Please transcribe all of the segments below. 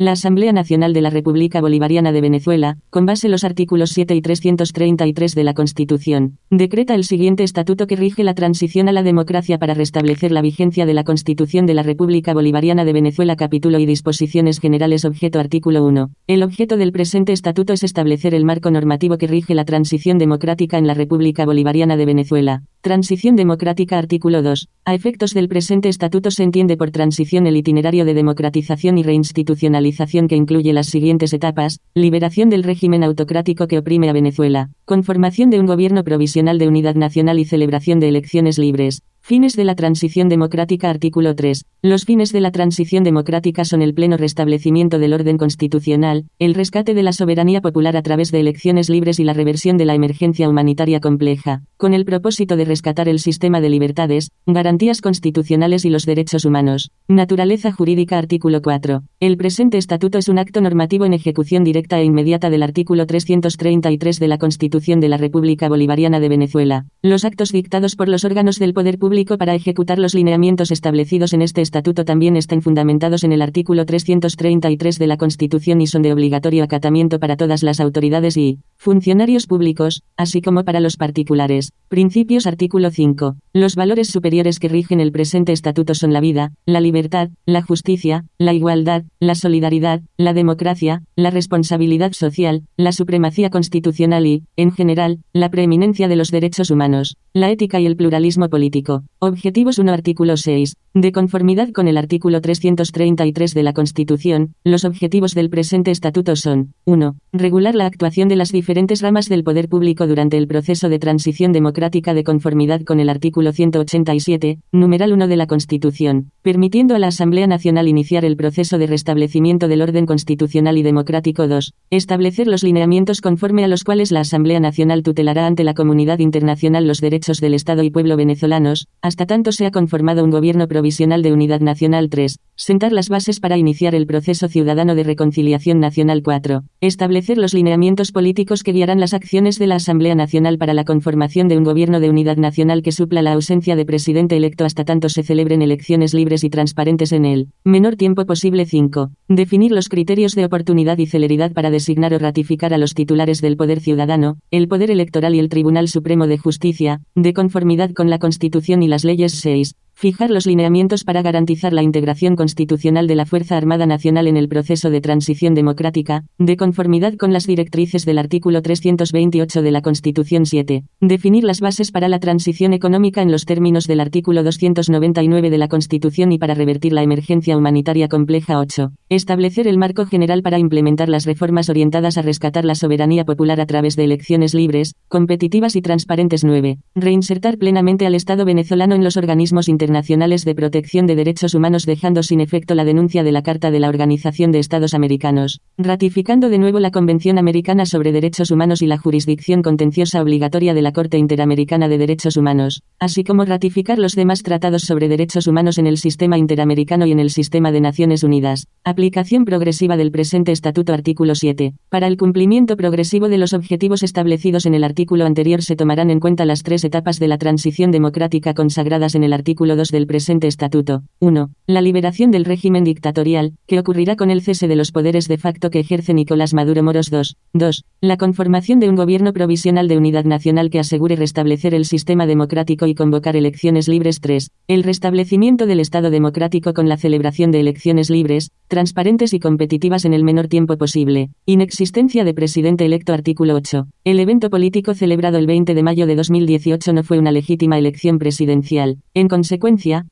La Asamblea Nacional de la República Bolivariana de Venezuela, con base en los artículos 7 y 333 de la Constitución, decreta el siguiente estatuto que rige la transición a la democracia para restablecer la vigencia de la Constitución de la República Bolivariana de Venezuela capítulo y disposiciones generales objeto artículo 1. El objeto del presente estatuto es establecer el marco normativo que rige la transición democrática en la República Bolivariana de Venezuela. Transición democrática artículo 2. A efectos del presente estatuto se entiende por transición el itinerario de democratización y reinstitucionalización que incluye las siguientes etapas, liberación del régimen autocrático que oprime a Venezuela, conformación de un gobierno provisional de unidad nacional y celebración de elecciones libres, Fines de la transición democrática Artículo 3. Los fines de la transición democrática son el pleno restablecimiento del orden constitucional, el rescate de la soberanía popular a través de elecciones libres y la reversión de la emergencia humanitaria compleja, con el propósito de rescatar el sistema de libertades, garantías constitucionales y los derechos humanos. Naturaleza jurídica Artículo 4. El presente estatuto es un acto normativo en ejecución directa e inmediata del artículo 333 de la Constitución de la República Bolivariana de Venezuela. Los actos dictados por los órganos del poder público para ejecutar los lineamientos establecidos en este estatuto también están fundamentados en el artículo 333 de la Constitución y son de obligatorio acatamiento para todas las autoridades y funcionarios públicos, así como para los particulares. Principios artículo 5. Los valores superiores que rigen el presente estatuto son la vida, la libertad, la justicia, la igualdad, la solidaridad, la democracia, la responsabilidad social, la supremacía constitucional y, en general, la preeminencia de los derechos humanos, la ética y el pluralismo político. Objetivos 1 Artículo 6. De conformidad con el artículo 333 de la Constitución, los objetivos del presente estatuto son 1. Regular la actuación de las diferentes ramas del poder público durante el proceso de transición democrática de conformidad con el artículo 187, numeral 1 de la Constitución, permitiendo a la Asamblea Nacional iniciar el proceso de restablecimiento del orden constitucional y democrático 2. Establecer los lineamientos conforme a los cuales la Asamblea Nacional tutelará ante la comunidad internacional los derechos del Estado y pueblo venezolanos, hasta tanto sea conformado un gobierno provisional de unidad nacional 3. Sentar las bases para iniciar el proceso ciudadano de reconciliación nacional 4. Establecer los lineamientos políticos que guiarán las acciones de la Asamblea Nacional para la conformación de un gobierno de unidad nacional que supla la ausencia de presidente electo hasta tanto se celebren elecciones libres y transparentes en el menor tiempo posible 5. Definir los criterios de oportunidad y celeridad para designar o ratificar a los titulares del poder ciudadano, el poder electoral y el Tribunal Supremo de Justicia, de conformidad con la Constitución y las leyes 6. Fijar los lineamientos para garantizar la integración constitucional de la Fuerza Armada Nacional en el proceso de transición democrática, de conformidad con las directrices del artículo 328 de la Constitución 7. Definir las bases para la transición económica en los términos del artículo 299 de la Constitución y para revertir la emergencia humanitaria compleja 8. Establecer el marco general para implementar las reformas orientadas a rescatar la soberanía popular a través de elecciones libres, competitivas y transparentes 9. Reinsertar plenamente al Estado venezolano en los organismos internacionales internacionales de protección de derechos humanos dejando sin efecto la denuncia de la Carta de la Organización de Estados Americanos, ratificando de nuevo la Convención Americana sobre Derechos Humanos y la jurisdicción contenciosa obligatoria de la Corte Interamericana de Derechos Humanos, así como ratificar los demás tratados sobre derechos humanos en el sistema interamericano y en el sistema de Naciones Unidas. Aplicación progresiva del presente Estatuto Artículo 7. Para el cumplimiento progresivo de los objetivos establecidos en el artículo anterior se tomarán en cuenta las tres etapas de la transición democrática consagradas en el artículo 2 del presente estatuto. 1. La liberación del régimen dictatorial, que ocurrirá con el cese de los poderes de facto que ejerce Nicolás Maduro Moros 2. 2. La conformación de un gobierno provisional de unidad nacional que asegure restablecer el sistema democrático y convocar elecciones libres 3. El restablecimiento del Estado democrático con la celebración de elecciones libres, transparentes y competitivas en el menor tiempo posible. Inexistencia de presidente electo artículo 8. El evento político celebrado el 20 de mayo de 2018 no fue una legítima elección presidencial. En consecuencia,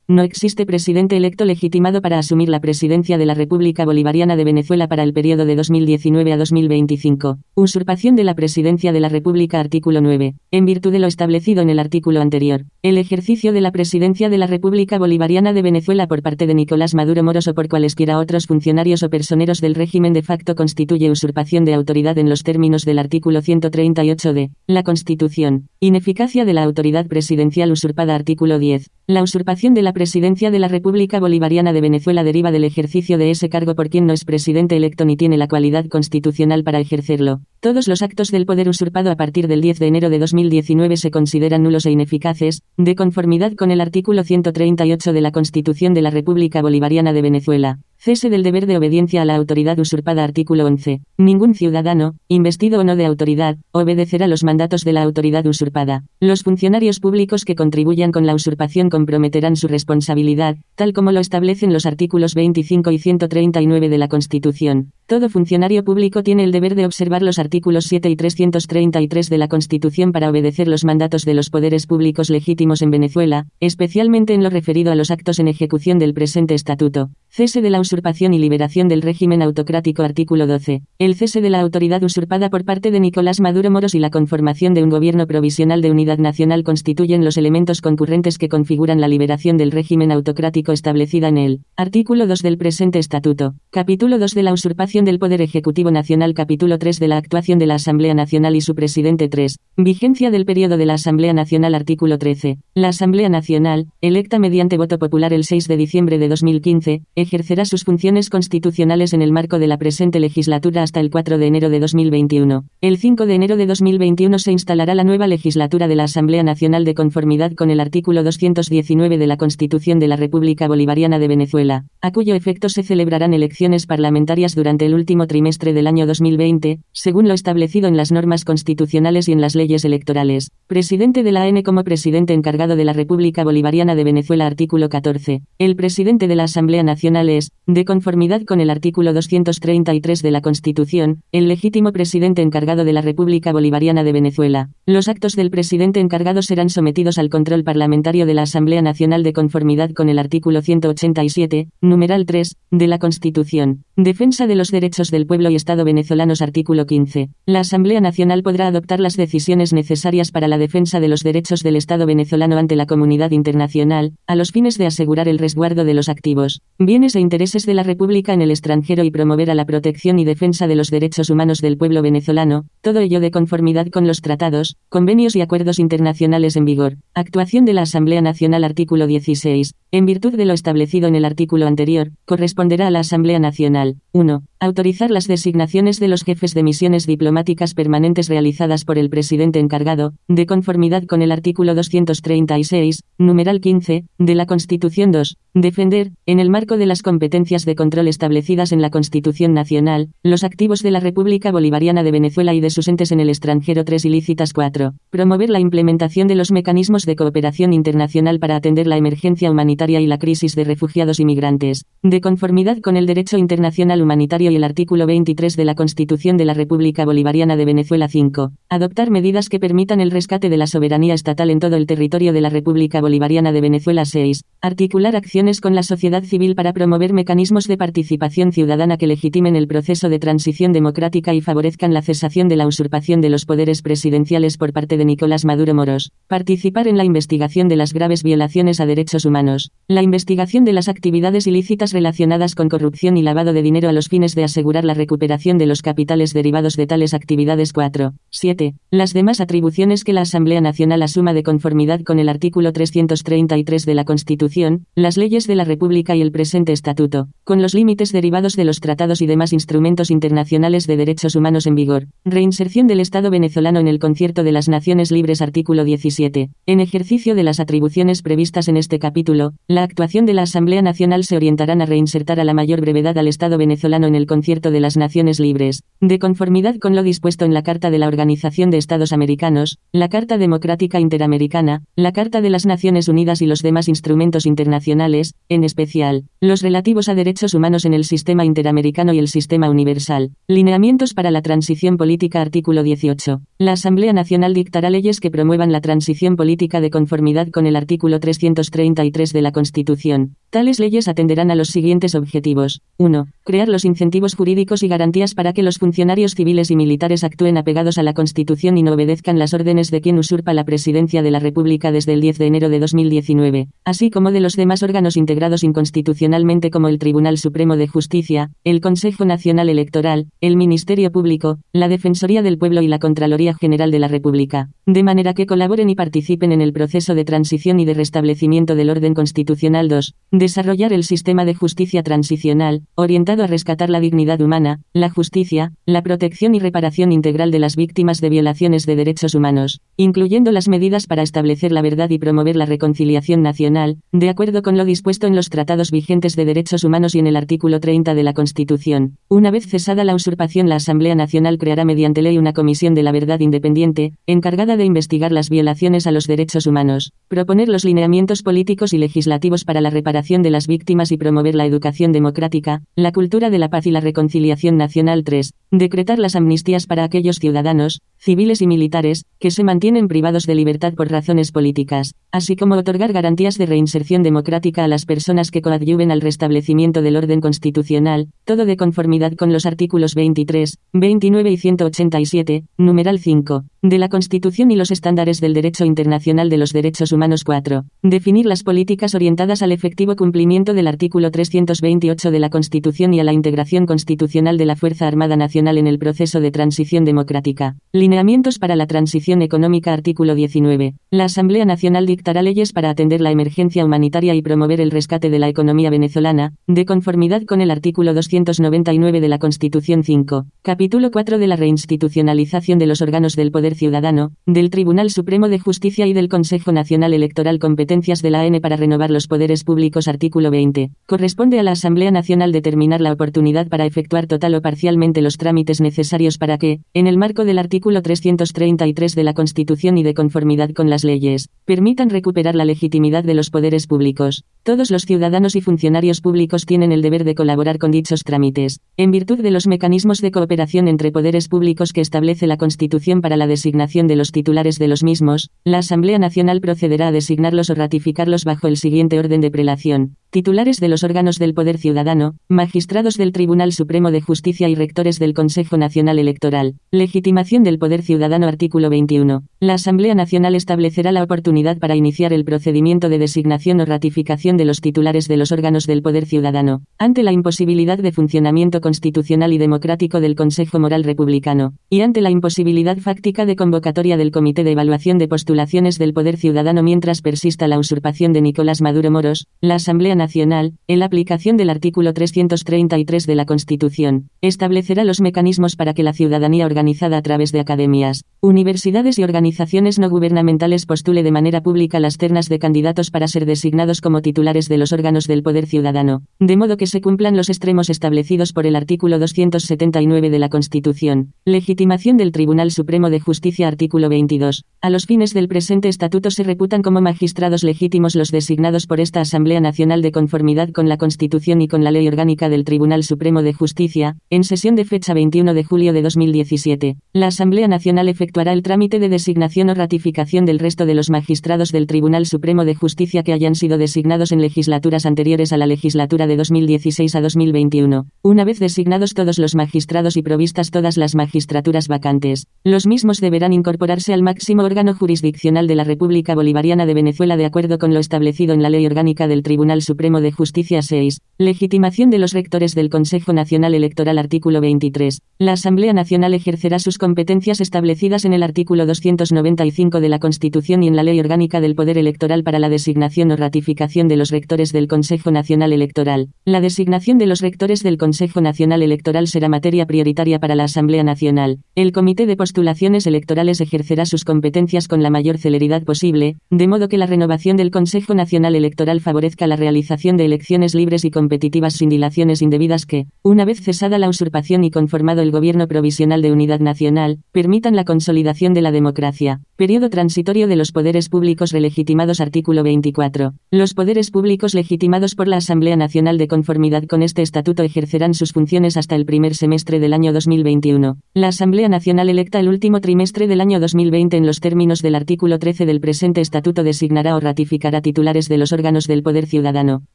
no existe presidente electo legitimado para asumir la presidencia de la República Bolivariana de Venezuela para el periodo de 2019 a 2025. Usurpación de la presidencia de la República Artículo 9. En virtud de lo establecido en el artículo anterior, el ejercicio de la presidencia de la República Bolivariana de Venezuela por parte de Nicolás Maduro Moros o por cualesquiera otros funcionarios o personeros del régimen de facto constituye usurpación de autoridad en los términos del artículo 138 de la Constitución. Ineficacia de la autoridad presidencial usurpada artículo 10. La usurpación de la presidencia de la República Bolivariana de Venezuela deriva del ejercicio de ese cargo por quien no es presidente electo ni tiene la cualidad constitucional para ejercerlo. Todos los actos del poder usurpado a partir del 10 de enero de 2019 se consideran nulos e ineficaces, de conformidad con el artículo 138 de la Constitución de la República Bolivariana de Venezuela. Cese del deber de obediencia a la autoridad usurpada artículo 11. Ningún ciudadano, investido o no de autoridad, obedecerá los mandatos de la autoridad usurpada. Los funcionarios públicos que contribuyan con la usurpación comprometerán su responsabilidad, tal como lo establecen los artículos 25 y 139 de la Constitución. Todo funcionario público tiene el deber de observar los artículos 7 y 333 de la Constitución para obedecer los mandatos de los poderes públicos legítimos en Venezuela, especialmente en lo referido a los actos en ejecución del presente estatuto. Cese de la usurpación y liberación del régimen autocrático artículo 12. El cese de la autoridad usurpada por parte de Nicolás Maduro Moros y la conformación de un gobierno provisional de unidad nacional constituyen los elementos concurrentes que configuran la liberación del régimen autocrático establecida en el artículo 2 del presente estatuto. Capítulo 2 de la usurpación del Poder Ejecutivo Nacional Capítulo 3 de la actuación de la Asamblea Nacional y su presidente 3. Vigencia del periodo de la Asamblea Nacional Artículo 13. La Asamblea Nacional, electa mediante voto popular el 6 de diciembre de 2015, ejercerá sus funciones constitucionales en el marco de la presente legislatura hasta el 4 de enero de 2021. El 5 de enero de 2021 se instalará la nueva legislatura de la Asamblea Nacional de conformidad con el artículo 219 de la Constitución de la República Bolivariana de Venezuela, a cuyo efecto se celebrarán elecciones parlamentarias durante el último trimestre del año 2020, según lo establecido en las normas constitucionales y en las leyes electorales. Presidente de la AN como presidente encargado de la República Bolivariana de Venezuela artículo 14. El presidente de la Asamblea Nacional de conformidad con el artículo 233 de la Constitución, el legítimo presidente encargado de la República Bolivariana de Venezuela. Los actos del presidente encargado serán sometidos al control parlamentario de la Asamblea Nacional de conformidad con el artículo 187, numeral 3, de la Constitución. Defensa de los derechos del pueblo y Estado venezolanos artículo 15. La Asamblea Nacional podrá adoptar las decisiones necesarias para la defensa de los derechos del Estado venezolano ante la comunidad internacional, a los fines de asegurar el resguardo de los activos, bienes e intereses de la República en el extranjero y promover a la protección y defensa de los derechos humanos del pueblo venezolano, todo ello de conformidad con los tratados, convenios y acuerdos internacionales en vigor. Actuación de la Asamblea Nacional Artículo 16. En virtud de lo establecido en el artículo anterior, corresponderá a la Asamblea Nacional 1. Autorizar las designaciones de los jefes de misiones diplomáticas permanentes realizadas por el presidente encargado, de conformidad con el artículo 236, numeral 15, de la Constitución 2. Defender, en el marco de las competencias de control establecidas en la Constitución Nacional, los activos de la República Bolivariana de Venezuela y de sus entes en el extranjero 3 ilícitas 4. Promover la implementación de los mecanismos de cooperación internacional para atender la emergencia humanitaria y la crisis de refugiados y migrantes, de conformidad con el derecho internacional humanitario y el artículo 23 de la Constitución de la República Bolivariana de Venezuela 5. Adoptar medidas que permitan el rescate de la soberanía estatal en todo el territorio de la República Bolivariana de Venezuela 6. Articular acciones con la sociedad civil para promover mecanismos de participación ciudadana que legitimen el proceso de transición democrática y favorezcan la cesación de la usurpación de los poderes presidenciales por parte de Nicolás Maduro Moros. Participar en la investigación de las graves violaciones a derechos humanos. La investigación de las actividades ilícitas relacionadas con corrupción y lavado de dinero a los fines de asegurar la recuperación de los capitales derivados de tales actividades 4. 7. Las demás atribuciones que la Asamblea Nacional asuma de conformidad con el artículo 333 de la Constitución, las leyes de la República y el presente estatuto, con los límites derivados de los tratados y demás instrumentos internacionales de derechos humanos en vigor. Reinserción del Estado venezolano en el concierto de las Naciones Libres artículo 17. En ejercicio de las atribuciones previstas en este capítulo, la actuación de la Asamblea Nacional se orientarán a reinsertar a la mayor brevedad al Estado venezolano en el concierto de las Naciones Libres, de conformidad con lo dispuesto en la Carta de la Organización de Estados Americanos, la Carta Democrática Interamericana, la Carta de las Naciones Unidas y los demás instrumentos internacionales, en especial, los relativos a derechos humanos en el sistema interamericano y el sistema universal. Lineamientos para la transición política artículo 18. La Asamblea Nacional dictará leyes que promuevan la transición política de conformidad con el artículo 333 de la Constitución. Tales leyes atenderán a los siguientes objetivos. 1. Crear los incentivos jurídicos y garantías para que los funcionarios civiles y militares actúen apegados a la Constitución y no obedezcan las órdenes de quien usurpa la presidencia de la República desde el 10 de enero de 2019, así como de los demás órganos integrados inconstitucionalmente como el Tribunal Supremo de Justicia, el Consejo Nacional Electoral, el Ministerio Público, la Defensoría del Pueblo y la Contraloría General de la República, de manera que colaboren y participen en el proceso de transición y de restablecimiento del orden constitucional 2. Desarrollar el sistema de justicia transicional, orientado a rescatar la dignidad humana, la justicia, la protección y reparación integral de las víctimas de violaciones de derechos humanos, incluyendo las medidas para establecer la verdad y promover la reconciliación nacional, de acuerdo con lo dispuesto en los tratados vigentes de derechos humanos y en el artículo 30 de la Constitución. Una vez cesada la usurpación, la Asamblea Nacional creará mediante ley una comisión de la verdad independiente, encargada de investigar las violaciones a los derechos humanos, proponer los lineamientos políticos y legislativos para la reparación de las víctimas y promover la educación democrática, la cultura de la paz y la reconciliación nacional 3. Decretar las amnistías para aquellos ciudadanos, civiles y militares, que se mantienen privados de libertad por razones políticas, así como otorgar garantías de reinserción democrática a las personas que coadyuven al restablecimiento del orden constitucional, todo de conformidad con los artículos 23, 29 y 187, numeral 5, de la Constitución y los estándares del derecho internacional de los derechos humanos 4. Definir las políticas orientadas al efectivo cumplimiento del artículo 328 de la Constitución y a la integración constitucional de la Fuerza Armada Nacional en el proceso de transición democrática. Lineamientos para la transición económica artículo 19. La Asamblea Nacional dictará leyes para atender la emergencia humanitaria y promover el rescate de la economía venezolana, de conformidad con el artículo 299 de la Constitución 5. Capítulo 4 de la reinstitucionalización de los órganos del poder ciudadano, del Tribunal Supremo de Justicia y del Consejo Nacional Electoral competencias de la AN para renovar los poderes públicos artículo 20. Corresponde a la Asamblea Nacional determinar la oportunidad para efectuar total o parcialmente los trámites necesarios para que, en el marco del artículo 333 de la Constitución y de conformidad con las leyes, permitan recuperar la legitimidad de los poderes públicos. Todos los ciudadanos y funcionarios públicos tienen el deber de colaborar con dichos trámites, en virtud de los mecanismos de cooperación entre poderes públicos que establece la Constitución para la designación de los titulares de los mismos, la Asamblea Nacional procederá a designarlos o ratificarlos bajo el siguiente orden de prelación. Titulares de los órganos del Poder Ciudadano, magistrados del Tribunal Supremo de Justicia y rectores del Consejo Nacional Electoral. Legitimación del Poder Ciudadano Artículo 21. La Asamblea Nacional establecerá la oportunidad para iniciar el procedimiento de designación o ratificación de los titulares de los órganos del Poder Ciudadano, ante la imposibilidad de funcionamiento constitucional y democrático del Consejo Moral Republicano, y ante la imposibilidad fáctica de convocatoria del Comité de Evaluación de Postulaciones del Poder Ciudadano mientras persista la usurpación de Nicolás Maduro Moros, la Asamblea Nacional, en la aplicación del artículo 333 de la Constitución, establecerá los mecanismos para que la ciudadanía organizada a través de academias, universidades y organizaciones no gubernamentales postule de manera pública las ternas de candidatos para ser designados como titulares de los órganos del poder ciudadano, de modo que se cumplan los extremos establecidos por el artículo 279 de la Constitución. Legitimación del Tribunal Supremo de Justicia artículo 22. A los fines del presente estatuto se reputan como magistrados legítimos los designados por esta Asamblea Nacional de conformidad con la Constitución y con la Ley Orgánica del Tribunal Supremo de Justicia, en sesión de fecha 21 de julio de 2017. La Asamblea Nacional efectuará el trámite de designación o ratificación del resto de los magistrados del Tribunal Supremo de Justicia que hayan sido designados en legislaturas anteriores a la legislatura de 2016 a 2021. Una vez designados todos los magistrados y provistas todas las magistraturas vacantes, los mismos deberán incorporarse al máximo órgano jurisdiccional de la República Bolivariana de Venezuela de acuerdo con lo establecido en la Ley Orgánica del Tribunal Supremo Supremo de Justicia 6. Legitimación de los rectores del Consejo Nacional Electoral Artículo 23. La Asamblea Nacional ejercerá sus competencias establecidas en el artículo 295 de la Constitución y en la Ley Orgánica del Poder Electoral para la designación o ratificación de los rectores del Consejo Nacional Electoral. La designación de los rectores del Consejo Nacional Electoral será materia prioritaria para la Asamblea Nacional. El Comité de Postulaciones Electorales ejercerá sus competencias con la mayor celeridad posible, de modo que la renovación del Consejo Nacional Electoral favorezca la realización de elecciones libres y competitivas sin dilaciones indebidas que, una vez cesada la usurpación y conformado el Gobierno Provisional de Unidad Nacional, permitan la consolidación de la democracia. Periodo transitorio de los poderes públicos relegitimados Artículo 24. Los poderes públicos legitimados por la Asamblea Nacional de conformidad con este estatuto ejercerán sus funciones hasta el primer semestre del año 2021. La Asamblea Nacional electa el último trimestre del año 2020 en los términos del artículo 13 del presente estatuto designará o ratificará titulares de los órganos del poder ciudadano,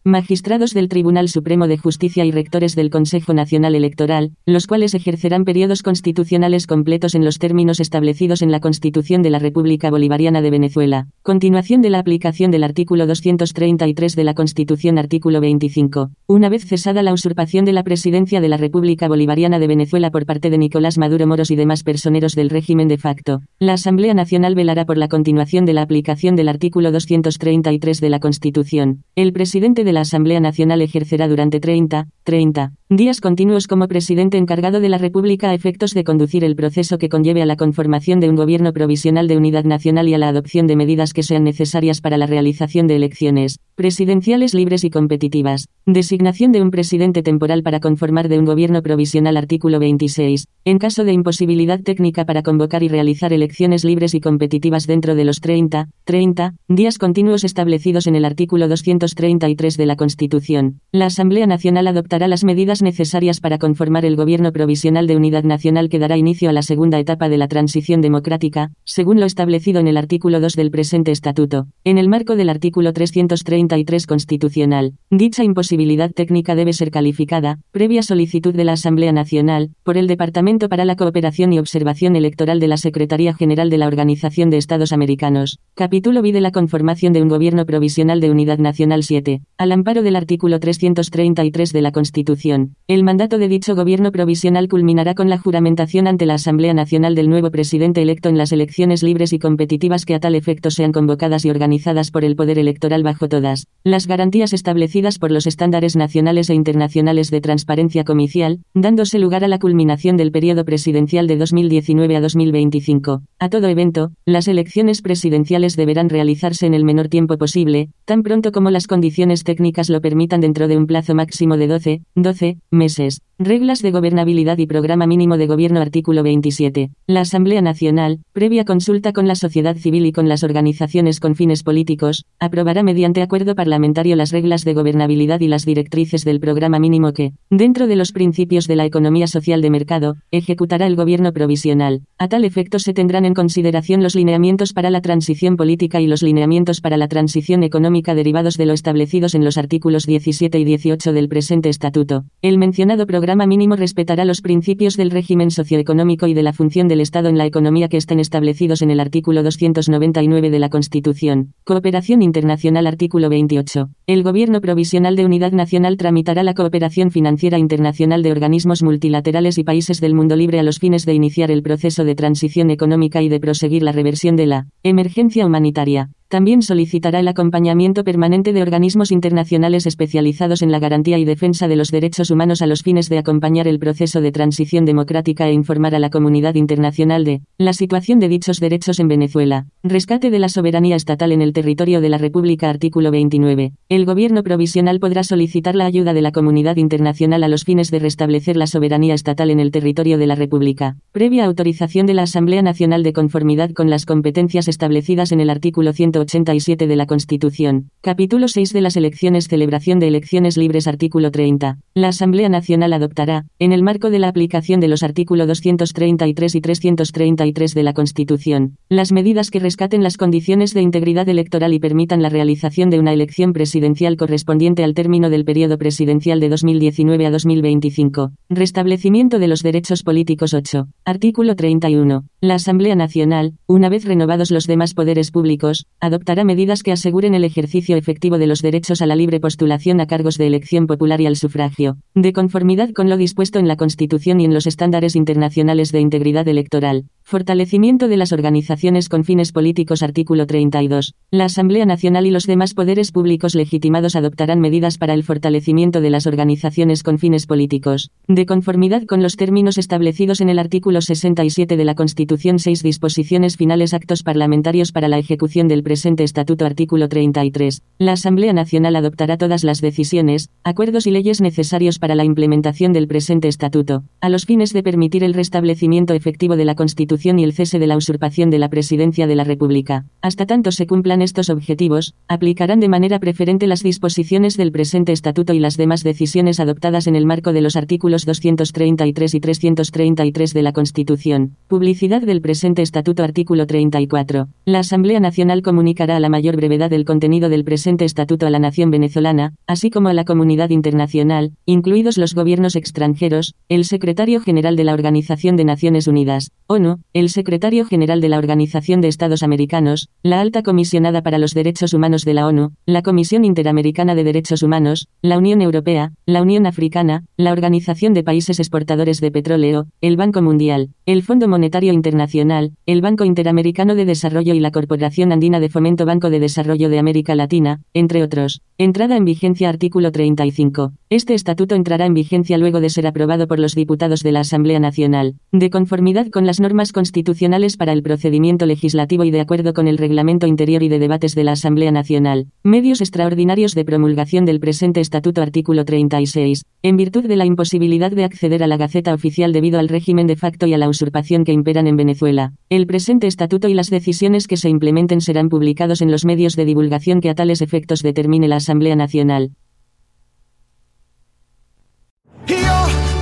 magistrados del Tribunal Supremo de Justicia y rectores del Consejo Nacional Electoral, los cuales ejercerán periodos constitucionales completos en los términos establecidos en la Constitución de la República Bolivariana de Venezuela. Continuación de la aplicación del artículo 233 de la Constitución artículo 25. Una vez cesada la usurpación de la presidencia de la República Bolivariana de Venezuela por parte de Nicolás Maduro Moros y demás personeros del régimen de facto, la Asamblea Nacional velará por la continuación de la aplicación del artículo 233 de la Constitución. El presidente de la Asamblea Nacional ejercerá durante 30, 30 días continuos como presidente encargado de la República a efectos de conducir el proceso que conlleve a la conformación de un gobierno provisional de unidad nacional y a la adopción de medidas que sean necesarias para la realización de elecciones presidenciales libres y competitivas. Designación de un presidente temporal para conformar de un gobierno provisional artículo 26. En caso de imposibilidad técnica para convocar y realizar elecciones libres y competitivas dentro de los 30, 30 días continuos establecidos en el artículo 233 de la Constitución, la Asamblea Nacional adoptará las medidas necesarias para conformar el gobierno provisional de unidad nacional que dará inicio a la segunda etapa de la transición democrática, según lo establecido en el artículo 2 del presente estatuto. En el marco del artículo 333 constitucional, dicha imposibilidad técnica debe ser calificada, previa solicitud de la Asamblea Nacional, por el Departamento para la Cooperación y Observación Electoral de la Secretaría General de la Organización de Estados Americanos. Capítulo B de la conformación de un gobierno provisional de unidad nacional 7. Al amparo del artículo 333 de la Constitución, el mandato de dicho gobierno provisional culminará con la juramentación ante la Asamblea Nacional del nuevo presidente electo en las elecciones libres y competitivas que a tal efecto sean convocadas y organizadas por el poder electoral bajo todas las garantías establecidas por los estándares nacionales e internacionales de transparencia comicial, dándose lugar a la culminación del periodo presidencial de 2019 a 2025. A todo evento, las elecciones presidenciales deberán realizarse en el menor tiempo posible, tan pronto como las condiciones técnicas lo permitan dentro de un plazo máximo de 12, 12 meses. Reglas de gobernabilidad y programa mínimo de gobierno artículo 27. La Asamblea Nacional, previa consulta con la sociedad civil y con las organizaciones con fines políticos, aprobará mediante acuerdo parlamentario las reglas de gobernabilidad y las directrices del programa mínimo que, dentro de los principios de la economía social de mercado, ejecutará el gobierno provisional. A tal efecto se tendrán en consideración los lineamientos para la transición política y los lineamientos para la transición económica derivados de lo establecidos en los artículos 17 y 18 del presente estatuto. El mencionado programa programa mínimo respetará los principios del régimen socioeconómico y de la función del Estado en la economía que estén establecidos en el artículo 299 de la Constitución. Cooperación internacional artículo 28. El Gobierno Provisional de Unidad Nacional tramitará la cooperación financiera internacional de organismos multilaterales y países del mundo libre a los fines de iniciar el proceso de transición económica y de proseguir la reversión de la emergencia humanitaria. También solicitará el acompañamiento permanente de organismos internacionales especializados en la garantía y defensa de los derechos humanos a los fines de acompañar el proceso de transición democrática e informar a la comunidad internacional de la situación de dichos derechos en Venezuela. Rescate de la soberanía estatal en el territorio de la República Artículo 29. El gobierno provisional podrá solicitar la ayuda de la comunidad internacional a los fines de restablecer la soberanía estatal en el territorio de la República, previa autorización de la Asamblea Nacional de conformidad con las competencias establecidas en el artículo 100 87 de la Constitución. Capítulo 6 de las elecciones Celebración de elecciones libres Artículo 30. La Asamblea Nacional adoptará, en el marco de la aplicación de los artículos 233 y 333 de la Constitución, las medidas que rescaten las condiciones de integridad electoral y permitan la realización de una elección presidencial correspondiente al término del periodo presidencial de 2019 a 2025. Restablecimiento de los derechos políticos 8. Artículo 31. La Asamblea Nacional, una vez renovados los demás poderes públicos, adoptará medidas que aseguren el ejercicio efectivo de los derechos a la libre postulación a cargos de elección popular y al sufragio, de conformidad con lo dispuesto en la Constitución y en los estándares internacionales de integridad electoral. Fortalecimiento de las organizaciones con fines políticos Artículo 32. La Asamblea Nacional y los demás poderes públicos legitimados adoptarán medidas para el fortalecimiento de las organizaciones con fines políticos, de conformidad con los términos establecidos en el artículo 67 de la Constitución 6 disposiciones finales actos parlamentarios para la ejecución del presente estatuto artículo 33. La Asamblea Nacional adoptará todas las decisiones, acuerdos y leyes necesarios para la implementación del presente estatuto, a los fines de permitir el restablecimiento efectivo de la Constitución y el cese de la usurpación de la presidencia de la República. Hasta tanto se cumplan estos objetivos, aplicarán de manera preferente las disposiciones del presente estatuto y las demás decisiones adoptadas en el marco de los artículos 233 y 333 de la Constitución. Publicidad del presente estatuto artículo 34. La Asamblea Nacional comunicará a la mayor brevedad el contenido del presente estatuto a la nación venezolana, así como a la comunidad internacional, incluidos los gobiernos extranjeros, el secretario general de la Organización de Naciones Unidas, ONU, el secretario general de la Organización de Estados Americanos, la alta comisionada para los derechos humanos de la ONU, la Comisión Interamericana de Derechos Humanos, la Unión Europea, la Unión Africana, la Organización de Países Exportadores de Petróleo, el Banco Mundial, el Fondo Monetario Internacional, el Banco Interamericano de Desarrollo y la Corporación Andina de Fomento Banco de Desarrollo de América Latina, entre otros. Entrada en vigencia artículo 35. Este estatuto entrará en vigencia luego de ser aprobado por los diputados de la Asamblea Nacional, de conformidad con las normas constitucionales para el procedimiento legislativo y de acuerdo con el reglamento interior y de debates de la Asamblea Nacional. Medios extraordinarios de promulgación del presente estatuto artículo 36. En virtud de la imposibilidad de acceder a la Gaceta Oficial debido al régimen de facto y a la usurpación que imperan en Venezuela, el presente estatuto y las decisiones que se implementen serán publicados en los medios de divulgación que a tales efectos determine la Asamblea Nacional. Yo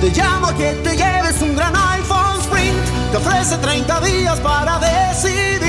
te llamo a que te lleves un gran iPhone Sprint. Te ofrece 30 días para.